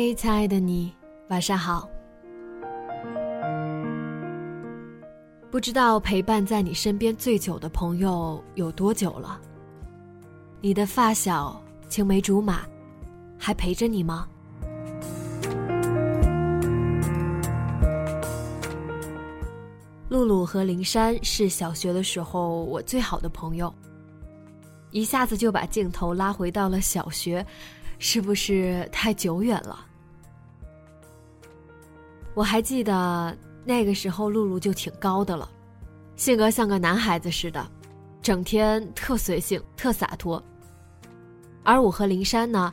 嗨，亲爱的你，晚上好。不知道陪伴在你身边最久的朋友有多久了？你的发小、青梅竹马，还陪着你吗？露露和灵山是小学的时候我最好的朋友，一下子就把镜头拉回到了小学。是不是太久远了？我还记得那个时候，露露就挺高的了，性格像个男孩子似的，整天特随性、特洒脱。而我和林山呢，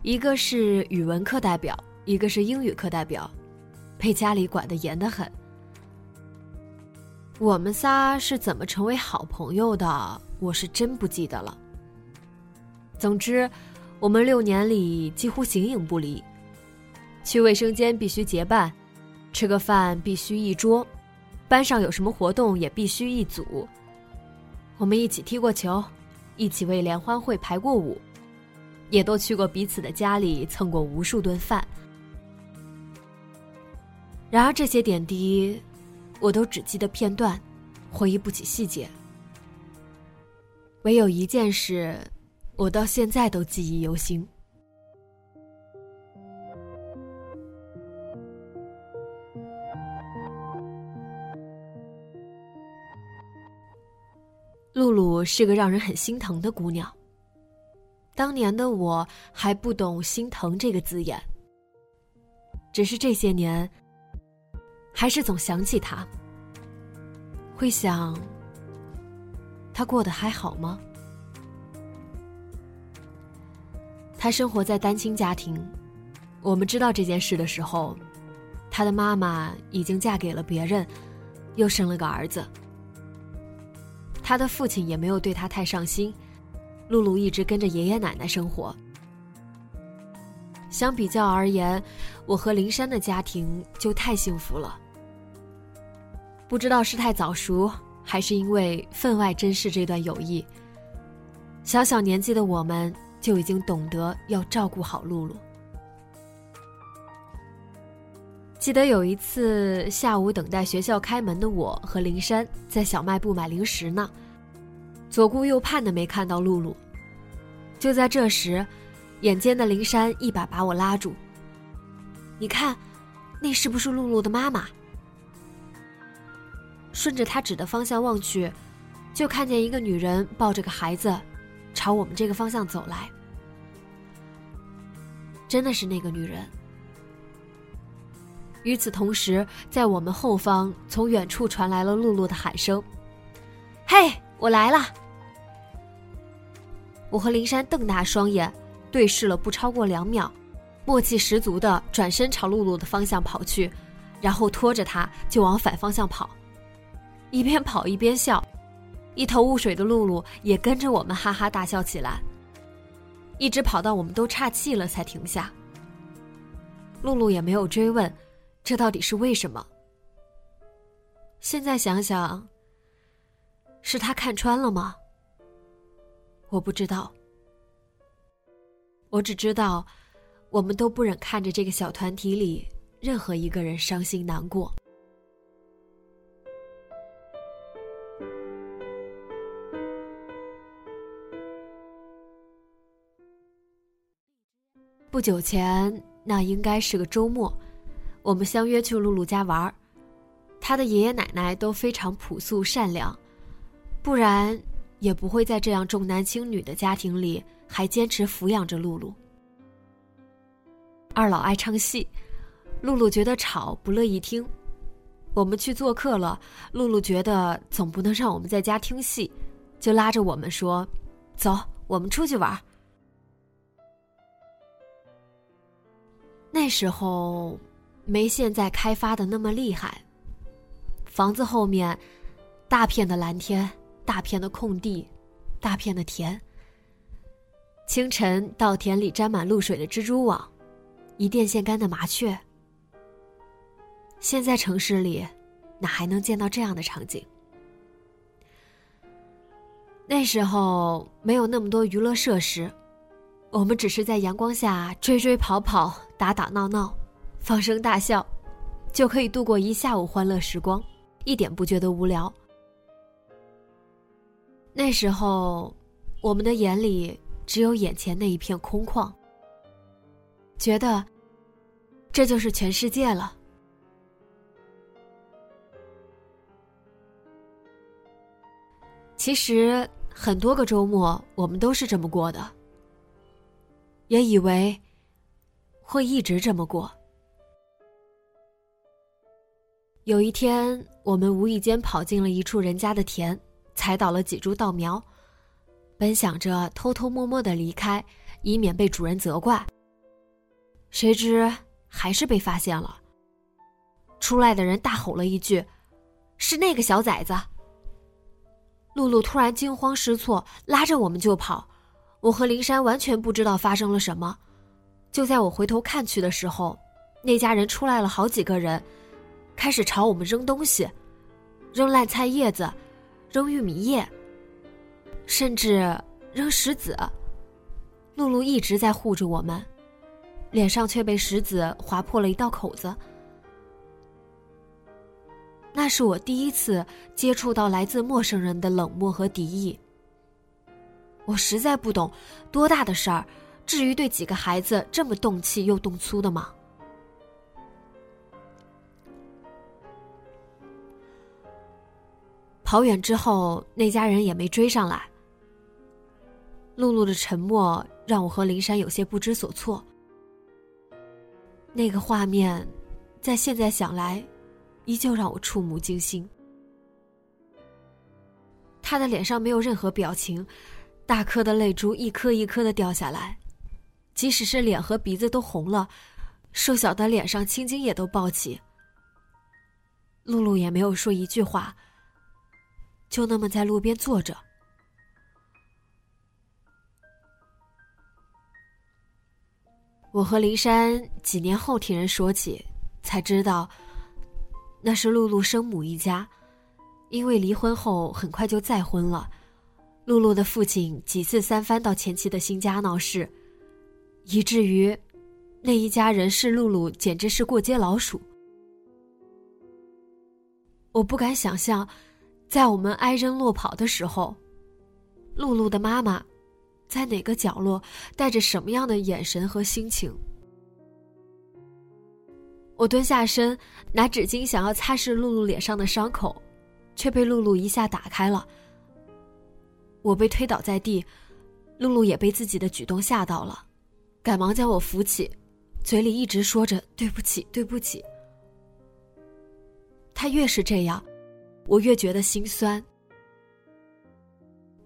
一个是语文课代表，一个是英语课代表，被家里管得严得很。我们仨是怎么成为好朋友的？我是真不记得了。总之。我们六年里几乎形影不离，去卫生间必须结伴，吃个饭必须一桌，班上有什么活动也必须一组。我们一起踢过球，一起为联欢会排过舞，也都去过彼此的家里蹭过无数顿饭。然而这些点滴，我都只记得片段，回忆不起细节。唯有一件事。我到现在都记忆犹新。露露是个让人很心疼的姑娘。当年的我还不懂“心疼”这个字眼，只是这些年，还是总想起她，会想，她过得还好吗？他生活在单亲家庭，我们知道这件事的时候，他的妈妈已经嫁给了别人，又生了个儿子。他的父亲也没有对他太上心，露露一直跟着爷爷奶奶生活。相比较而言，我和灵山的家庭就太幸福了。不知道是太早熟，还是因为分外珍视这段友谊，小小年纪的我们。就已经懂得要照顾好露露。记得有一次下午等待学校开门的我和灵山在小卖部买零食呢，左顾右盼的没看到露露。就在这时，眼尖的灵山一把把我拉住：“你看，那是不是露露的妈妈？”顺着他指的方向望去，就看见一个女人抱着个孩子。朝我们这个方向走来，真的是那个女人。与此同时，在我们后方，从远处传来了露露的喊声：“嘿，我来了！”我和灵山瞪大双眼，对视了不超过两秒，默契十足的转身朝露露的方向跑去，然后拖着她就往反方向跑，一边跑一边笑。一头雾水的露露也跟着我们哈哈大笑起来，一直跑到我们都岔气了才停下。露露也没有追问，这到底是为什么？现在想想，是他看穿了吗？我不知道，我只知道，我们都不忍看着这个小团体里任何一个人伤心难过。不久前，那应该是个周末，我们相约去露露家玩儿。他的爷爷奶奶都非常朴素善良，不然也不会在这样重男轻女的家庭里还坚持抚养着露露。二老爱唱戏，露露觉得吵，不乐意听。我们去做客了，露露觉得总不能让我们在家听戏，就拉着我们说：“走，我们出去玩。”那时候，没现在开发的那么厉害。房子后面，大片的蓝天，大片的空地，大片的田。清晨，稻田里沾满露水的蜘蛛网，一电线杆的麻雀。现在城市里，哪还能见到这样的场景？那时候没有那么多娱乐设施，我们只是在阳光下追追跑跑、打打闹闹、放声大笑，就可以度过一下午欢乐时光，一点不觉得无聊。那时候，我们的眼里只有眼前那一片空旷，觉得这就是全世界了。其实很多个周末，我们都是这么过的，也以为会一直这么过。有一天，我们无意间跑进了一处人家的田，踩倒了几株稻苗，本想着偷偷摸摸的离开，以免被主人责怪。谁知还是被发现了。出来的人大吼了一句：“是那个小崽子！”露露突然惊慌失措，拉着我们就跑。我和灵山完全不知道发生了什么。就在我回头看去的时候，那家人出来了好几个人，开始朝我们扔东西，扔烂菜叶子，扔玉米叶，甚至扔石子。露露一直在护着我们，脸上却被石子划破了一道口子。那是我第一次接触到来自陌生人的冷漠和敌意。我实在不懂，多大的事儿，至于对几个孩子这么动气又动粗的吗？跑远之后，那家人也没追上来。露露的沉默让我和灵山有些不知所措。那个画面，在现在想来。依旧让我触目惊心。他的脸上没有任何表情，大颗的泪珠一颗一颗的掉下来，即使是脸和鼻子都红了，瘦小的脸上青筋也都暴起。露露也没有说一句话，就那么在路边坐着。我和林山几年后听人说起，才知道。那是露露生母一家，因为离婚后很快就再婚了。露露的父亲几次三番到前妻的新家闹事，以至于那一家人视露露简直是过街老鼠。我不敢想象，在我们挨扔落跑的时候，露露的妈妈在哪个角落，带着什么样的眼神和心情。我蹲下身，拿纸巾想要擦拭露露脸上的伤口，却被露露一下打开了。我被推倒在地，露露也被自己的举动吓到了，赶忙将我扶起，嘴里一直说着“对不起，对不起”。他越是这样，我越觉得心酸。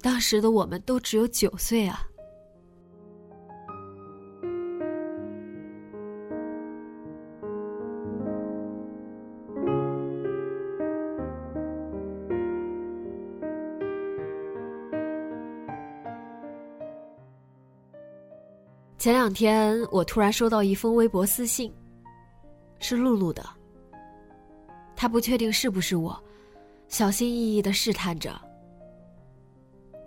当时的我们都只有九岁啊。前两天，我突然收到一封微博私信，是露露的。他不确定是不是我，小心翼翼的试探着。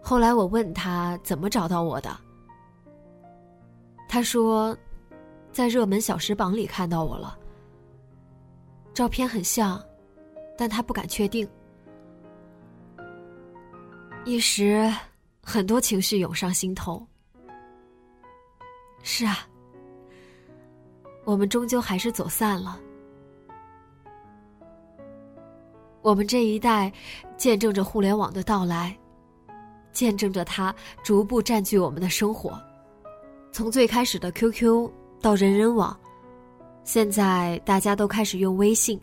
后来我问他怎么找到我的，他说，在热门小时榜里看到我了。照片很像，但他不敢确定。一时，很多情绪涌上心头。是啊，我们终究还是走散了。我们这一代见证着互联网的到来，见证着它逐步占据我们的生活。从最开始的 QQ 到人人网，现在大家都开始用微信。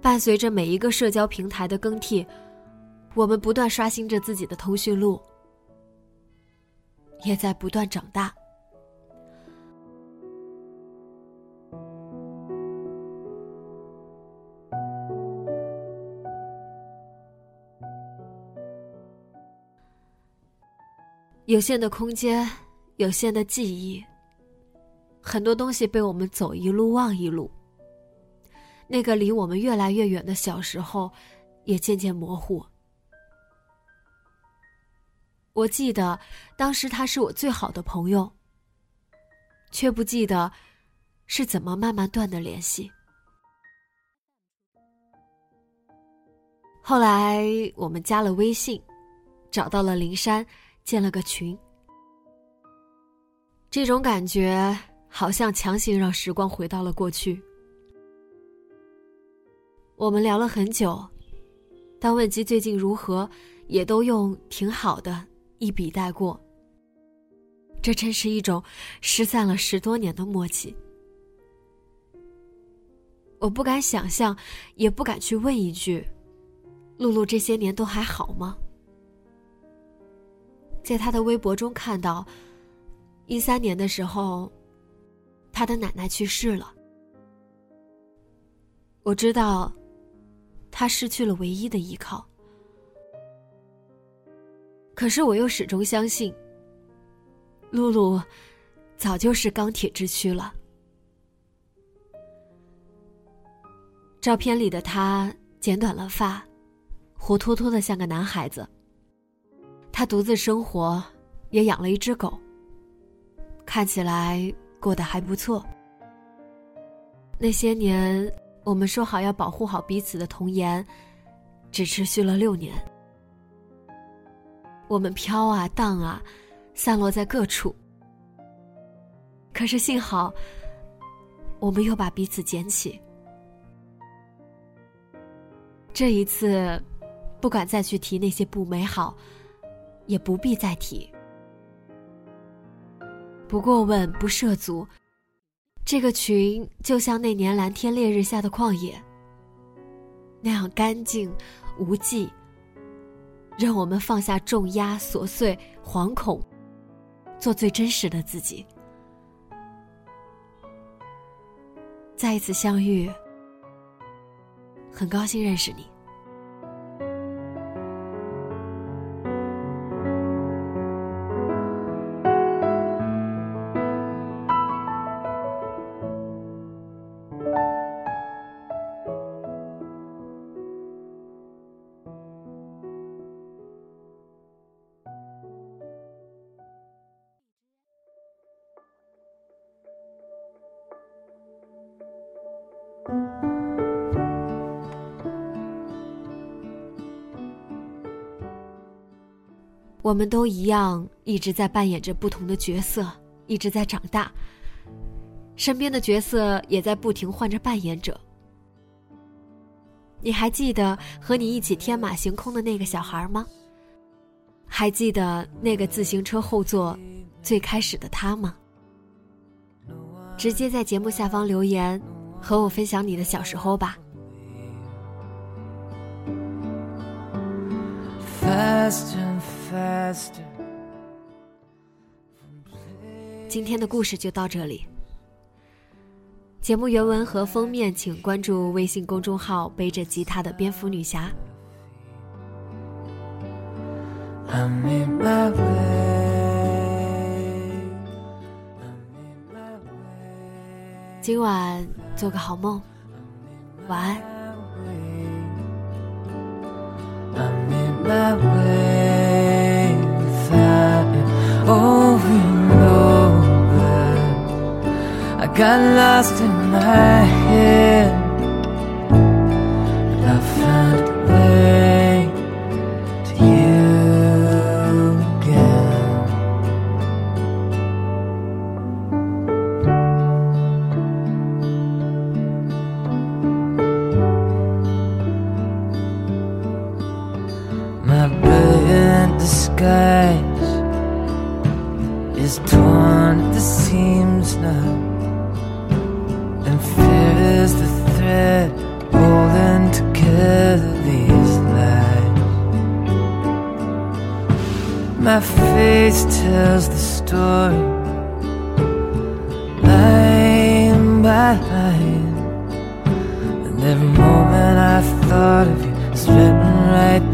伴随着每一个社交平台的更替，我们不断刷新着自己的通讯录，也在不断长大。有限的空间，有限的记忆，很多东西被我们走一路忘一路。那个离我们越来越远的小时候，也渐渐模糊。我记得当时他是我最好的朋友，却不记得是怎么慢慢断的联系。后来我们加了微信，找到了灵山。建了个群，这种感觉好像强行让时光回到了过去。我们聊了很久，当问及最近如何，也都用“挺好的”一笔带过。这真是一种失散了十多年的默契。我不敢想象，也不敢去问一句：“露露这些年都还好吗？”在他的微博中看到，一三年的时候，他的奶奶去世了。我知道，他失去了唯一的依靠。可是我又始终相信，露露早就是钢铁之躯了。照片里的他剪短了发，活脱脱的像个男孩子。他独自生活，也养了一只狗。看起来过得还不错。那些年，我们说好要保护好彼此的童颜，只持续了六年。我们飘啊荡啊，散落在各处。可是幸好，我们又把彼此捡起。这一次，不敢再去提那些不美好。也不必再提。不过问，不涉足。这个群就像那年蓝天烈日下的旷野，那样干净无际。让我们放下重压、琐碎、惶恐，做最真实的自己。再一次相遇，很高兴认识你。我们都一样，一直在扮演着不同的角色，一直在长大。身边的角色也在不停换着扮演者。你还记得和你一起天马行空的那个小孩吗？还记得那个自行车后座最开始的他吗？直接在节目下方留言，和我分享你的小时候吧。今天的故事就到这里。节目原文和封面，请关注微信公众号“背着吉他的蝙蝠女侠”。今晚做个好梦，晚安。got lost in my head. But I found a way to you again. My brilliant disguise is torn at the seams now is the thread holding together these lines. My face tells the story, line by line. And every moment I thought of you it's written right